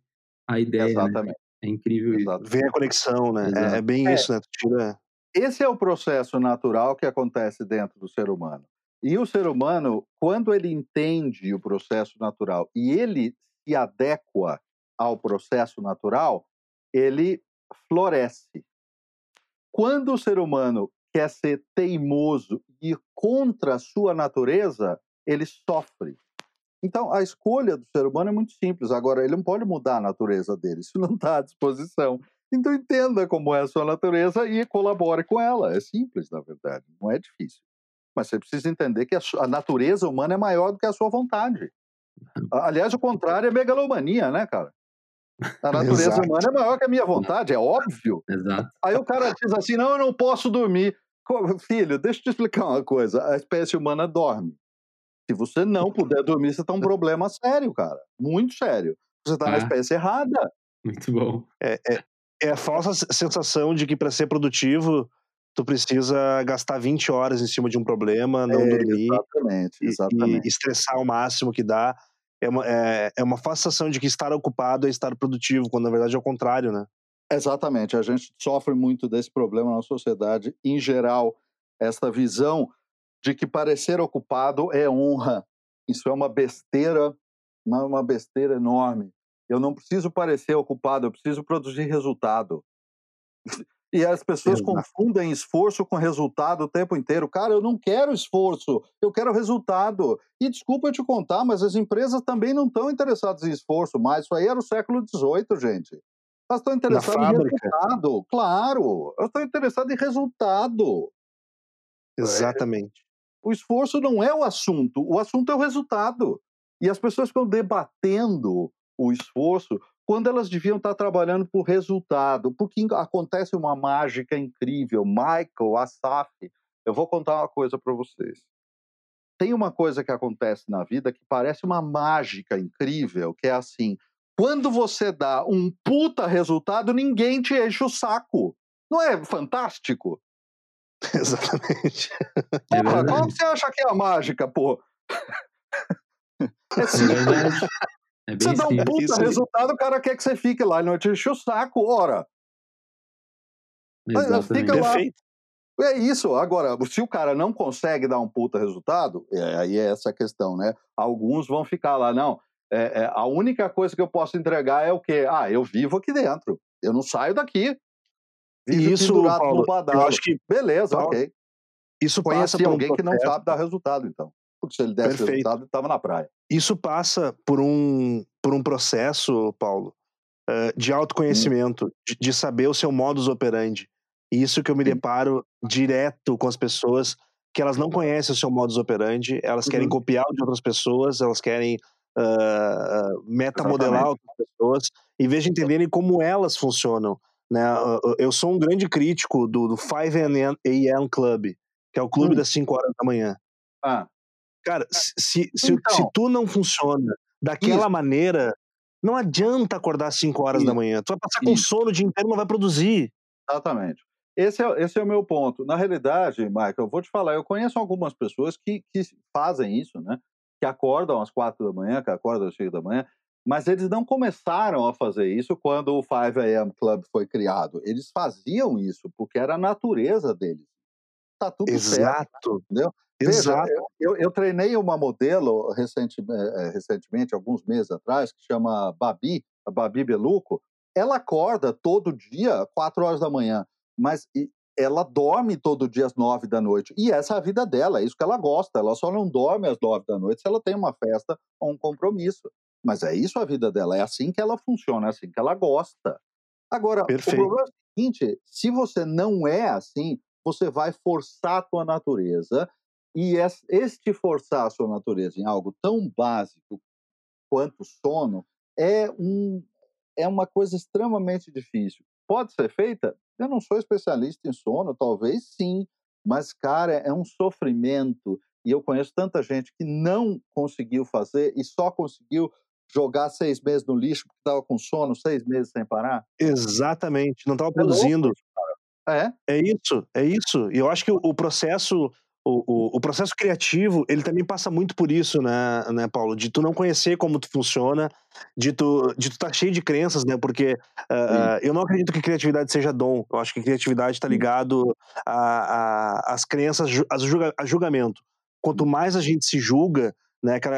a ideia. Né? Exatamente. Né? É incrível Exatamente. isso. Vem a conexão, né? É, é, bem é. isso, né? Tira... Esse é o processo natural que acontece dentro do ser humano. E o ser humano, quando ele entende o processo natural e ele se adequa ao processo natural, ele floresce. Quando o ser humano quer ser teimoso e ir contra a sua natureza, ele sofre. Então, a escolha do ser humano é muito simples. Agora, ele não pode mudar a natureza dele, isso não está à disposição. Então, entenda como é a sua natureza e colabore com ela. É simples, na verdade, não é difícil. Mas você precisa entender que a, natureza humana é maior do que a sua vontade. Aliás, o contrário é megalomania, né, cara? A natureza Exato. humana é maior que a minha vontade, é óbvio. Exato. Aí o cara diz assim: não, eu não posso dormir. Filho, deixa eu te explicar uma coisa: a espécie humana dorme. Se você não puder dormir, você está um problema sério, cara. Muito sério. Você está ah, na espécie errada. Muito bom. É, é, é a falsa sensação de que para ser produtivo tu precisa gastar 20 horas em cima de um problema, não é, dormir. Exatamente, exatamente. E, e, estressar o máximo que dá. É uma, é, é uma falsa sensação de que estar ocupado é estar produtivo, quando na verdade é o contrário, né? Exatamente. A gente sofre muito desse problema na sociedade em geral. Essa visão de que parecer ocupado é honra. Isso é uma besteira, uma, besteira enorme. Eu não preciso parecer ocupado, eu preciso produzir resultado. E as pessoas Exato. confundem esforço com resultado o tempo inteiro. Cara, eu não quero esforço, eu quero resultado. E desculpa eu te contar, mas as empresas também não estão interessadas em esforço mais. Isso aí era o século XVIII, gente. Elas estão interessadas em resultado. Claro, elas estão interessadas em resultado. Exatamente. O esforço não é o assunto, o assunto é o resultado. E as pessoas ficam debatendo o esforço quando elas deviam estar trabalhando por resultado, porque acontece uma mágica incrível. Michael, Asaf, eu vou contar uma coisa para vocês. Tem uma coisa que acontece na vida que parece uma mágica incrível, que é assim: quando você dá um puta resultado, ninguém te enche o saco. Não é fantástico? Exatamente. É qual você acha que é a mágica, pô? É simples. É você dá um puta resultado, o cara quer que você fique lá, ele não te enche o saco, ora. Fica lá. É isso. Agora, se o cara não consegue dar um puta resultado, é, aí é essa a questão, né? Alguns vão ficar lá, não. É, é, a única coisa que eu posso entregar é o quê? Ah, eu vivo aqui dentro. Eu não saio daqui. Vivo isso, Paulo, no badalo. acho que beleza, Paulo, ok. Isso passa por alguém um que não sabe dar resultado, então. Porque se ele desse Perfeito. resultado, ele estava na praia. Isso passa por um, por um processo, Paulo, uh, de autoconhecimento, de, de, saber o seu modus operandi. E isso que eu me deparo direto com as pessoas que elas não conhecem o seu modus operandi, elas querem uhum. copiar de outras pessoas, elas querem uh, metamodelar outras pessoas, em vez de entenderem como elas funcionam. Né? Eu sou um grande crítico do, do 5 a.m. Club, que é o clube hum. das 5 horas da manhã. Ah. Cara, se, se, então, se tu não funciona daquela isso. maneira, não adianta acordar às 5 horas isso. da manhã. Tu vai passar com isso. sono o dia inteiro não vai produzir. Exatamente. Esse é, esse é o meu ponto. Na realidade, Michael, eu vou te falar, eu conheço algumas pessoas que, que fazem isso, né? Que acordam às quatro da manhã, que acordam às seis da manhã, Mas eles não começaram a fazer isso quando o 5 AM Club foi criado. Eles faziam isso porque era a natureza deles. Tá tudo Exato. certo, entendeu? Exato. Veja, eu, eu, treinei uma modelo recente, eh, recentemente, alguns meses atrás, que chama Babi, a Babi Beluco. Ela acorda todo dia, 4 horas da manhã, mas ela dorme todo dia às 9 da noite. E essa é a vida dela, é isso que ela gosta. Ela só não dorme às 9 da noite se ela tem uma festa ou um compromisso. Mas é isso a vida dela, é assim que ela funciona, é assim que ela gosta. Agora, Perfeito. o problema é o seguinte: se você não é assim, você vai forçar a tua natureza, e este forçar a sua natureza em algo tão básico quanto o sono é, um, é uma coisa extremamente difícil. Pode ser feita? Eu não sou especialista em sono, talvez sim, mas, cara, é um sofrimento. E eu conheço tanta gente que não conseguiu fazer e só conseguiu jogar seis meses no lixo porque estava com sono, seis meses sem parar? Exatamente, não estava produzindo. É, é isso, é isso. E eu acho que o processo o, o, o, processo criativo, ele também passa muito por isso, né, né, Paulo? De tu não conhecer como tu funciona, de tu, de tu tá cheio de crenças, né? Porque uh, eu não acredito que criatividade seja dom. Eu acho que criatividade está ligado às crenças, a, julga, a julgamento. Quanto mais a gente se julga, né, aquela,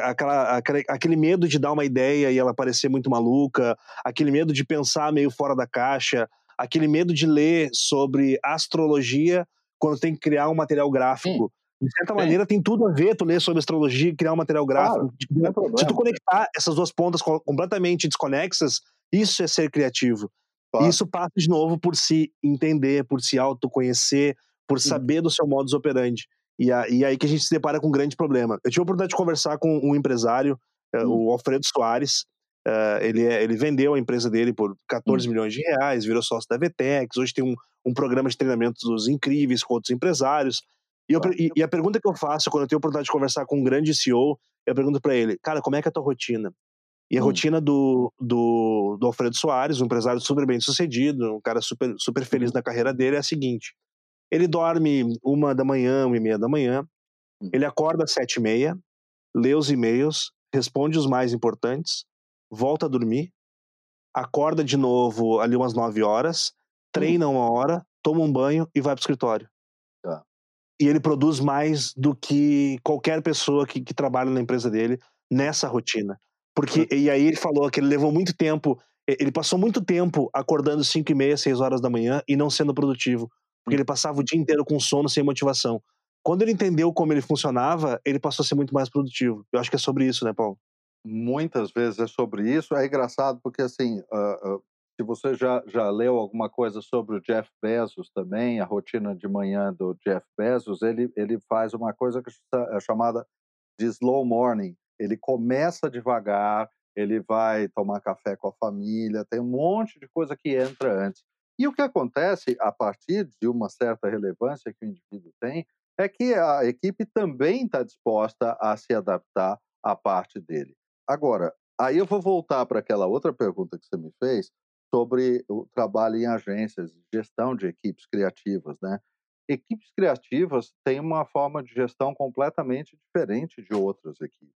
aquela, aquele medo de dar uma ideia e ela parecer muito maluca, aquele medo de pensar meio fora da caixa, aquele medo de ler sobre astrologia quando tem que criar um material gráfico. Sim. De certa Sim. maneira, tem tudo a ver tu ler sobre astrologia e criar um material gráfico. Claro, se tu conectar essas duas pontas completamente desconexas, isso é ser criativo. Claro. Isso passa de novo por se entender, por se autoconhecer, por saber do seu modus operandi. E, a, e aí que a gente se depara com um grande problema. Eu tive a oportunidade de conversar com um empresário, hum. o Alfredo Soares. Uh, ele, é, ele vendeu a empresa dele por 14 hum. milhões de reais, virou sócio da Vetex. Hoje tem um, um programa de treinamentos incríveis com outros empresários. E, eu, e, e, a pergunta que eu faço quando eu tenho a oportunidade de conversar com um grande CEO, eu pergunto para ele, cara, como é que é a tua rotina? E a hum. rotina do, do, do, Alfredo Soares, um empresário super bem sucedido, um cara super, super feliz uhum. na carreira dele, é a seguinte: ele dorme uma da manhã, uma e meia da manhã, hum. ele acorda às sete e meia, lê os e-mails, responde os mais importantes, volta a dormir, acorda de novo ali umas nove horas, treina uma hora, toma um banho e vai pro escritório. Tá. E ele produz mais do que qualquer pessoa que, que trabalha na empresa dele nessa rotina. Porque, e aí ele falou que ele levou muito tempo, ele passou muito tempo acordando 5 e meia, 6 horas da manhã e não sendo produtivo. Porque ele passava o dia inteiro com sono, sem motivação. Quando ele entendeu como ele funcionava, ele passou a ser muito mais produtivo. Eu acho que é sobre isso, né, Paulo? Muitas vezes é sobre isso. É engraçado porque, assim, uh, uh, se você já, já leu alguma coisa sobre o Jeff Bezos também, a rotina de manhã do Jeff Bezos, ele, ele faz uma coisa que é chamada de slow morning. Ele começa devagar, ele vai tomar café com a família, tem um monte de coisa que entra antes. E o que acontece a partir de uma certa relevância que o indivíduo tem é que a equipe também está disposta a se adaptar à parte dele. Agora, aí eu vou voltar para aquela outra pergunta que você me fez sobre o trabalho em agências, gestão de equipes criativas, né? Equipes criativas têm uma forma de gestão completamente diferente de outras equipes.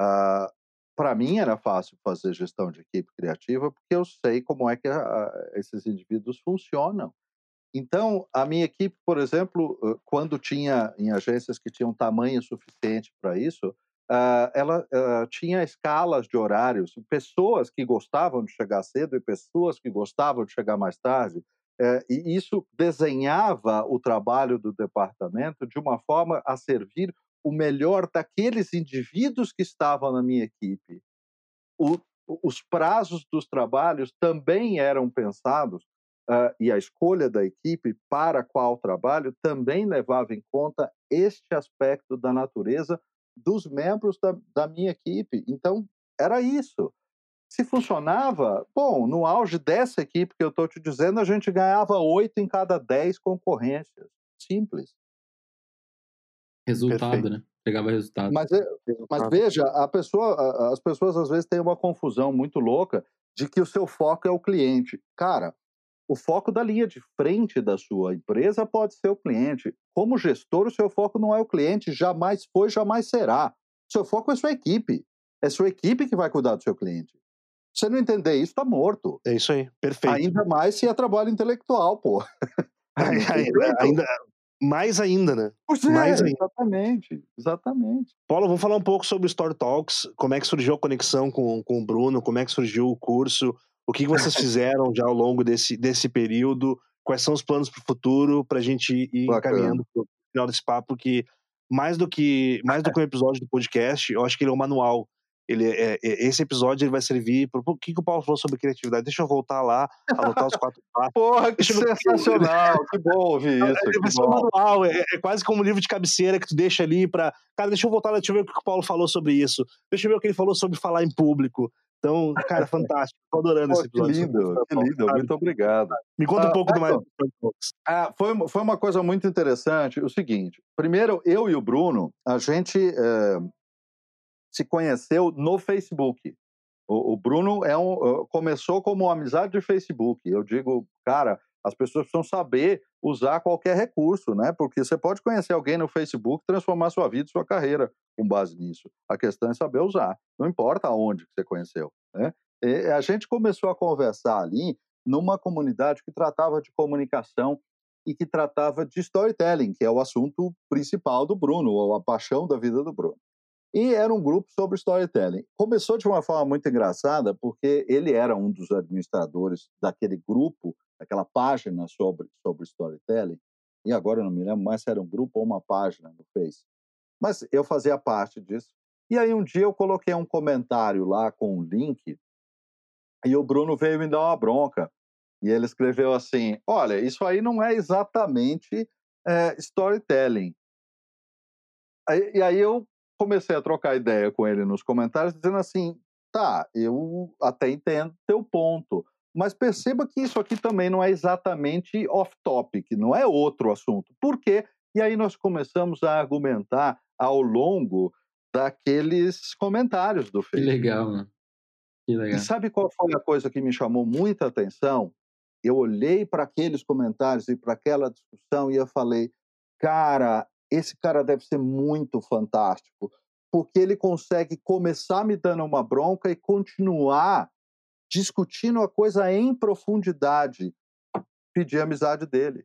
Ah, para mim era fácil fazer gestão de equipe criativa porque eu sei como é que a, esses indivíduos funcionam. Então, a minha equipe, por exemplo, quando tinha em agências que tinham tamanho suficiente para isso, ela tinha escalas de horários, pessoas que gostavam de chegar cedo e pessoas que gostavam de chegar mais tarde. Uh, e isso desenhava o trabalho do departamento de uma forma a servir o melhor daqueles indivíduos que estavam na minha equipe. O, os prazos dos trabalhos também eram pensados uh, e a escolha da equipe para qual trabalho também levava em conta este aspecto da natureza dos membros da, da minha equipe. Então, era isso. Se funcionava, bom, no auge dessa equipe que eu estou te dizendo, a gente ganhava oito em cada dez concorrências. Simples. Resultado, Perfeito. né? Pegava resultado. Mas, é, mas veja, a pessoa, as pessoas às vezes têm uma confusão muito louca de que o seu foco é o cliente. Cara, o foco da linha de frente da sua empresa pode ser o cliente. Como gestor, o seu foco não é o cliente, jamais foi, jamais será. O seu foco é a sua equipe. É sua equipe que vai cuidar do seu cliente. Se você não entender isso, está morto. É isso aí, perfeito. Ainda mais se é trabalho intelectual, pô. ainda, ainda, mais ainda, né? Pois é, mais ainda. exatamente, exatamente. Paulo, vamos falar um pouco sobre o Story Talks, como é que surgiu a conexão com, com o Bruno, como é que surgiu o curso, o que vocês fizeram já ao longo desse, desse período, quais são os planos para o futuro, para a gente ir Bacana. caminhando para o final desse papo, que mais do que mais do que um episódio do podcast, eu acho que ele é um manual ele é, é, esse episódio ele vai servir para o que, que o Paulo falou sobre criatividade. Deixa eu voltar lá, anotar os quatro passos. Porra, que sensacional! que bom ouvir isso. Vai ser um manual, é, é, quase como um livro de cabeceira que tu deixa ali para. Cara, deixa eu voltar lá, deixa eu ver o que o Paulo falou sobre isso. Deixa eu ver o que ele falou sobre falar em público. Então, cara, fantástico. Tô adorando Pô, esse episódio. Que lindo, que lindo. Muito obrigado. Me conta ah, um pouco do mais. Ah, foi, foi uma coisa muito interessante. O seguinte: primeiro, eu e o Bruno, a gente. É se conheceu no Facebook. O, o Bruno é um, começou como uma amizade de Facebook. Eu digo, cara, as pessoas precisam saber usar qualquer recurso, né? Porque você pode conhecer alguém no Facebook, transformar sua vida sua carreira com base nisso. A questão é saber usar. Não importa aonde você conheceu, né? E a gente começou a conversar ali numa comunidade que tratava de comunicação e que tratava de storytelling, que é o assunto principal do Bruno, ou a paixão da vida do Bruno. E era um grupo sobre storytelling. Começou de uma forma muito engraçada, porque ele era um dos administradores daquele grupo, daquela página sobre, sobre storytelling. E agora eu não me lembro mais se era um grupo ou uma página no Face. Mas eu fazia parte disso. E aí um dia eu coloquei um comentário lá com um link e o Bruno veio me dar uma bronca. E ele escreveu assim: Olha, isso aí não é exatamente é, storytelling. e aí eu comecei a trocar ideia com ele nos comentários, dizendo assim: tá, eu até entendo teu ponto, mas perceba que isso aqui também não é exatamente off-topic, não é outro assunto. Por quê? E aí nós começamos a argumentar ao longo daqueles comentários do Facebook. Que legal, mano. Que legal. E sabe qual foi a coisa que me chamou muita atenção? Eu olhei para aqueles comentários e para aquela discussão e eu falei, cara, esse cara deve ser muito fantástico, porque ele consegue começar me dando uma bronca e continuar discutindo a coisa em profundidade, pedir a amizade dele.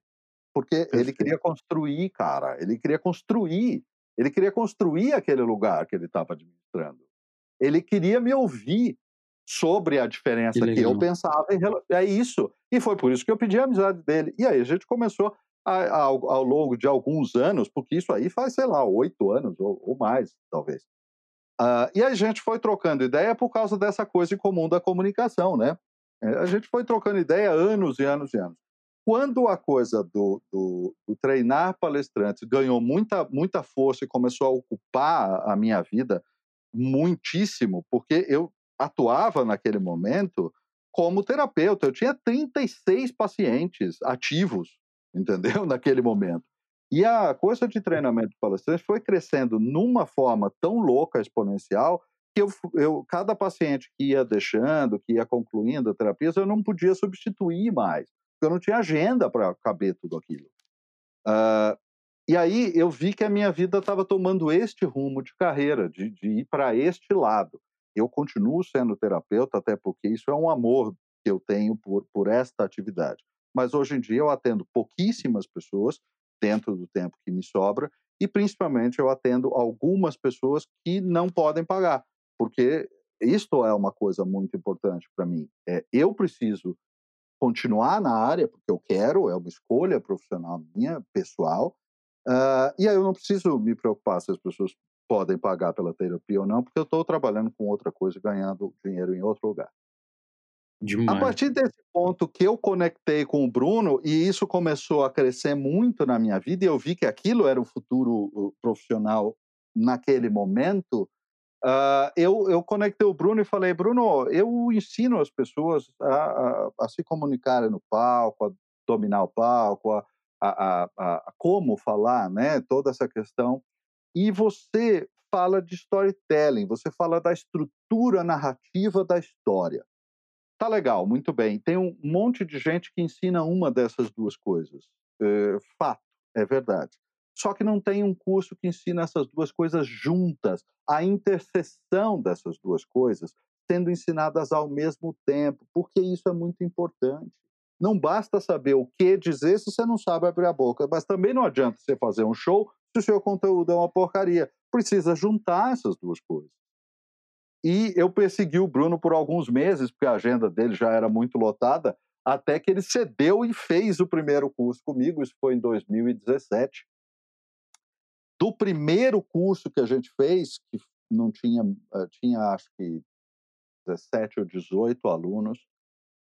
Porque Perfeito. ele queria construir, cara, ele queria construir, ele queria construir aquele lugar que ele estava administrando. Ele queria me ouvir sobre a diferença que, que eu pensava em relação. É isso. E foi por isso que eu pedi a amizade dele. E aí a gente começou ao, ao, longo de alguns anos, porque isso aí faz, sei lá, oito anos ou, ou, mais, talvez. Uh, e a gente foi trocando ideia por causa dessa coisa em comum da comunicação, né? É, a gente foi trocando ideia anos e anos e anos. Quando a coisa do, do, do treinar palestrantes ganhou muita, muita força e começou a ocupar a minha vida muitíssimo, porque eu atuava naquele momento como terapeuta. Eu tinha 36 pacientes ativos entendeu? Naquele momento. E a coisa de treinamento de palestrante foi crescendo numa forma tão louca, exponencial, que eu, eu, cada paciente que ia deixando, que ia concluindo a terapia, eu não podia substituir mais, porque eu não tinha agenda para caber tudo aquilo. Uh, e aí eu vi que a minha vida estava tomando este rumo de carreira, de, de ir para este lado. Eu continuo sendo terapeuta, até porque isso é um amor que eu tenho por, por esta atividade mas hoje em dia eu atendo pouquíssimas pessoas dentro do tempo que me sobra e principalmente eu atendo algumas pessoas que não podem pagar, porque isto é uma coisa muito importante para mim. É, eu preciso continuar na área porque eu quero, é uma escolha profissional minha, pessoal, uh, e aí eu não preciso me preocupar se as pessoas podem pagar pela terapia ou não, porque eu estou trabalhando com outra coisa, ganhando dinheiro em outro lugar. Demais. A partir desse ponto que eu conectei com o Bruno, e isso começou a crescer muito na minha vida, e eu vi que aquilo era o futuro profissional naquele momento, uh, eu, eu conectei o Bruno e falei: Bruno, eu ensino as pessoas a, a, a se comunicarem no palco, a dominar o palco, a, a, a, como falar, né? Toda essa questão. E você fala de storytelling, você fala da estrutura narrativa da história. Tá legal, muito bem. Tem um monte de gente que ensina uma dessas duas coisas. É, fato, é verdade. Só que não tem um curso que ensina essas duas coisas juntas, a interseção dessas duas coisas sendo ensinadas ao mesmo tempo, porque isso é muito importante. Não basta saber o que dizer se você não sabe abrir a boca, mas também não adianta você fazer um show se o seu conteúdo é uma porcaria. Precisa juntar essas duas coisas. E eu persegui o Bruno por alguns meses, porque a agenda dele já era muito lotada, até que ele cedeu e fez o primeiro curso comigo, isso foi em 2017. Do primeiro curso que a gente fez, que não tinha, eh, tinha acho que 17 ou 18 alunos,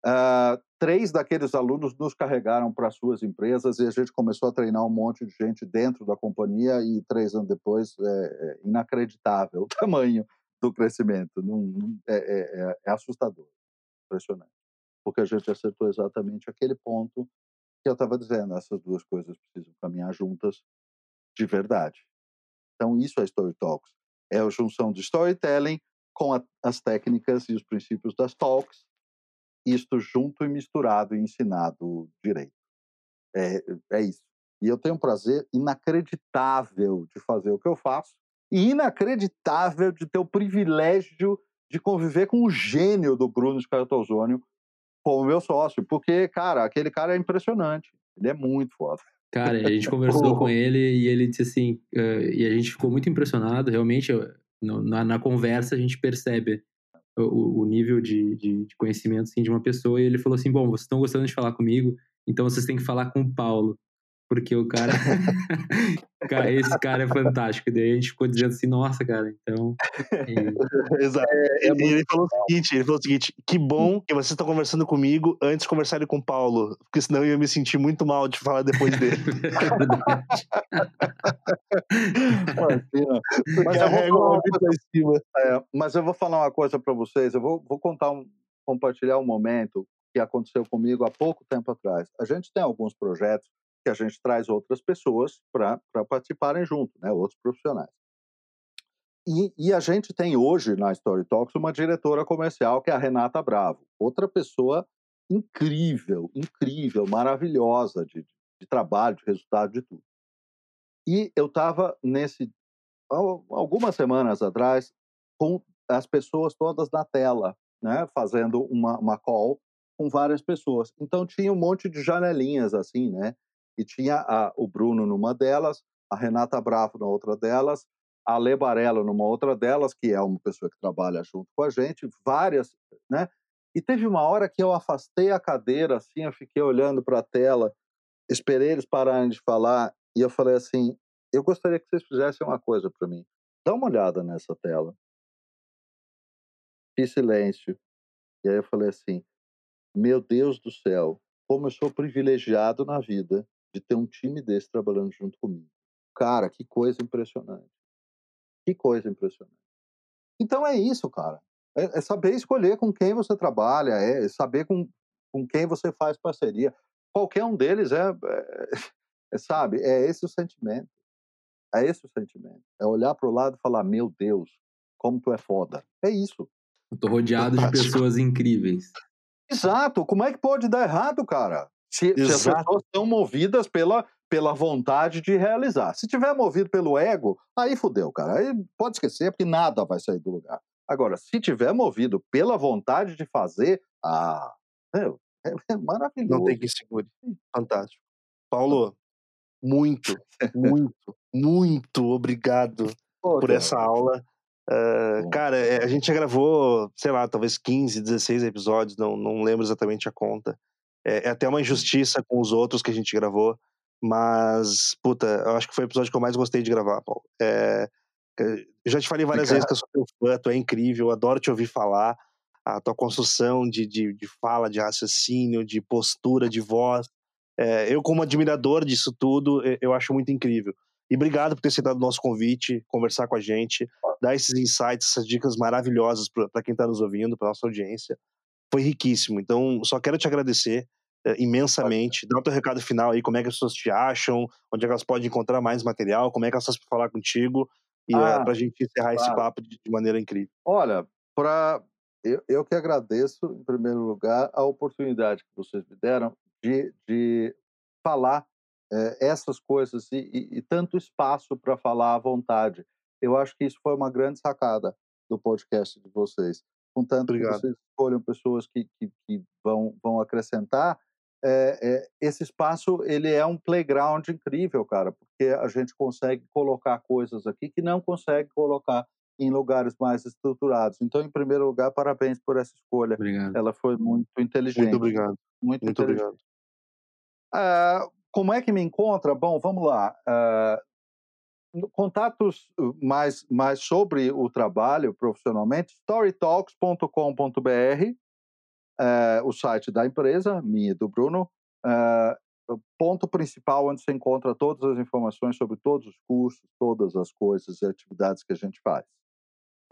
uh, três daqueles alunos nos carregaram para suas empresas e a gente começou a treinar um monte de gente dentro da companhia e três anos depois, é, é inacreditável o tamanho do crescimento. Não, não, é, é, é, é assustador, impressionante. Porque a gente acertou exatamente aquele ponto que eu estava dizendo, essas duas coisas precisam caminhar juntas de verdade. Então, isso é Story Talks. É a junção de storytelling com a, as técnicas e os princípios das talks, isto junto e misturado e ensinado direito. É, é isso. E eu tenho um prazer inacreditável de fazer o que eu faço e inacreditável de ter o privilégio de conviver com o gênio do Bruno Scartozônio como meu sócio, porque, cara, aquele cara é impressionante. Ele é muito foda. Cara, a gente conversou com ele e ele disse assim, uh, e a gente ficou muito impressionado, realmente, no, na, na, conversa a gente percebe o, o nível de, de, de, conhecimento assim, de uma pessoa, e ele falou assim, bom, vocês estão gostando de falar comigo, então vocês têm que falar com o Paulo, porque o cara, cara esse cara é fantástico. E daí a gente ficou dizendo assim, nossa, cara, então. E... Exato. É, é ele falou o seguinte: ele falou o seguinte: que bom que vocês estão conversando comigo antes de conversarem com o Paulo, porque senão eu ia me sentir muito mal de falar depois dele. mas, eu vou falar, é, mas eu vou falar uma coisa para vocês, eu vou, vou contar um, compartilhar um momento que aconteceu comigo há pouco tempo atrás. A gente tem alguns projetos que a gente traz outras pessoas para participarem junto, né, outros profissionais. E, e, a gente tem hoje na Story Talks uma diretora comercial que é a Renata Bravo, outra pessoa incrível, incrível, maravilhosa de, de trabalho, de resultado, de tudo. E eu estava nesse algumas semanas atrás com as pessoas todas na tela, né, fazendo uma, uma call com várias pessoas. Então tinha um monte de janelinhas assim, né? E tinha a, o Bruno numa delas, a Renata Bravo na outra delas, a Lê Barello numa outra delas, que é uma pessoa que trabalha junto com a gente, várias, né? E teve uma hora que eu afastei a cadeira, assim, eu fiquei olhando para a tela, esperei eles pararem de falar, e eu falei assim: eu gostaria que vocês fizessem uma coisa para mim. Dá uma olhada nessa tela. Fiz silêncio. E aí eu falei assim: meu Deus do céu, como eu sou privilegiado na vida de ter um time desse trabalhando junto comigo. Cara, que coisa impressionante. Que coisa impressionante. Então é isso, cara. É, é saber escolher com quem você trabalha, é saber com, com quem você faz parceria. Qualquer um deles é, é, é sabe, é esse o sentimento. É esse o sentimento. É olhar para o lado e falar: Meu Deus, como tu é foda. É isso. Eu tô rodeado de pessoas incríveis. Exato. Como é que pode dar errado, cara? Se, se, as pessoas são movidas pela, pela vontade de realizar. Se tiver movido pelo ego, aí fudeu, cara. Aí pode esquecer, porque nada vai sair do lugar. Agora, se tiver movido pela vontade de fazer, ah, meu, é, é maravilhoso. Não tem que segure. Fantástico. Paulo, muito, muito, muito obrigado Pô, por cara. essa aula. Uh, cara, é, a gente já gravou, sei lá, talvez 15, 16 episódios, não, não lembro exatamente a conta. É, é, até uma injustiça com os outros que a gente gravou, mas, puta, eu acho que foi o episódio que eu mais gostei de gravar, Paulo. É, já te falei várias vezes que eu sou teu fã, tu é incrível, adoro te ouvir falar, a tua construção de, de, de fala, de raciocínio, de postura, de voz. É, eu, como admirador disso tudo, eu acho muito incrível. E obrigado por ter aceitado o nosso convite, conversar com a gente, dar esses insights, essas dicas maravilhosas para quem está nos ouvindo, para nossa audiência. Foi riquíssimo. Então, só quero te agradecer é, imensamente. Dá o teu recado final aí, como é que as pessoas te acham, onde é que elas podem encontrar mais material, como é que elas podem falar contigo, e eh, ah, para a gente encerrar claro. esse papo de, de, maneira incrível. Olha, para eu, eu que agradeço, em primeiro lugar, a oportunidade que vocês me deram de, de falar é, essas coisas e, e, e tanto espaço para falar à vontade. Eu acho que isso foi uma grande sacada do podcast de vocês. Contanto Obrigado. que vocês escolham pessoas que, que, que vão, vão acrescentar, é, é, esse espaço ele é um playground incrível, cara, porque a gente consegue colocar coisas aqui que não consegue colocar em lugares mais estruturados. Então, em primeiro lugar, parabéns por essa escolha. Obrigado. Ela foi muito inteligente. Muito obrigado. Muito, muito obrigado. Uh, como é que me encontra? Bom, vamos lá. Uh, contatos mais, mais sobre o trabalho profissionalmente, storytalks.com.br, uh, eh, o site da empresa, minha e do Bruno. o ponto principal onde você encontra todas as informações sobre todos os cursos, todas as coisas e atividades que a gente faz.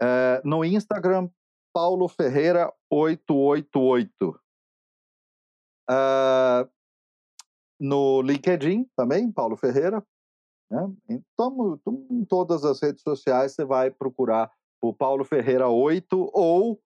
É, no Instagram, Paulo Ferreira 888. Uh, no LinkedIn também, Paulo Ferreira. Né? Então, em todas as redes sociais você vai procurar o Paulo Ferreira 8 ou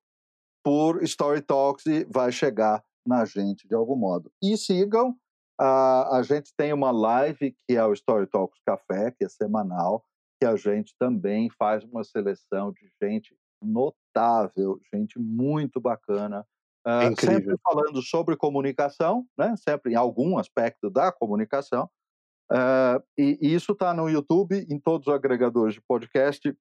por Story Talks e vai chegar na gente de algum modo. E sigam, uh, a gente tem uma live que é o Story Talks Café, que é semanal, que a gente também faz uma seleção de gente notável, gente muito bacana, uh, sempre falando sobre comunicação, né? sempre em algum aspecto da comunicação. Uh, e, e, isso está no YouTube, em todos os agregadores de podcast,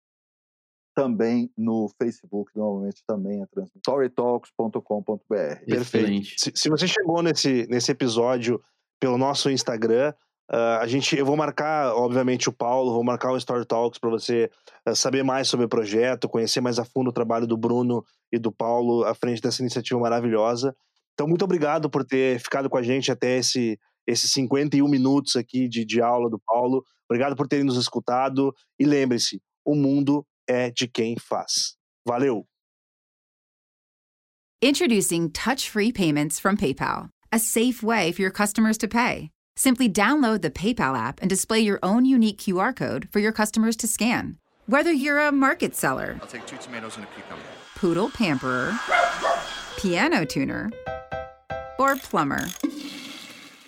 também no Facebook, normalmente também é transmitido. storytalks.com.br. Perfeito. Se, se, você chegou nesse, nesse episódio pelo nosso Instagram, Uh, a gente, eu vou marcar, obviamente, o Paulo, vou marcar o Story Talks para você uh, saber mais sobre o projeto, conhecer mais a fundo o trabalho do Bruno e do Paulo à frente dessa iniciativa maravilhosa. Então, muito obrigado por ter ficado com a gente até esse, esses 51 minutos aqui de, de aula do Paulo. Obrigado por terem nos escutado. E lembre-se: o mundo é de quem faz. Valeu! Introducing touch free payments from PayPal, a safe way for your customers to pay. Simply download the PayPal app and display your own unique QR code for your customers to scan. Whether you're a market seller, I'll take two tomatoes and a cucumber, poodle pamperer, piano tuner, or plumber.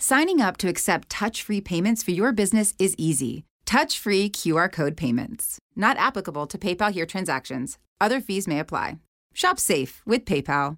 Signing up to accept touch free payments for your business is easy. Touch free QR code payments. Not applicable to PayPal here transactions. Other fees may apply. Shop safe with PayPal.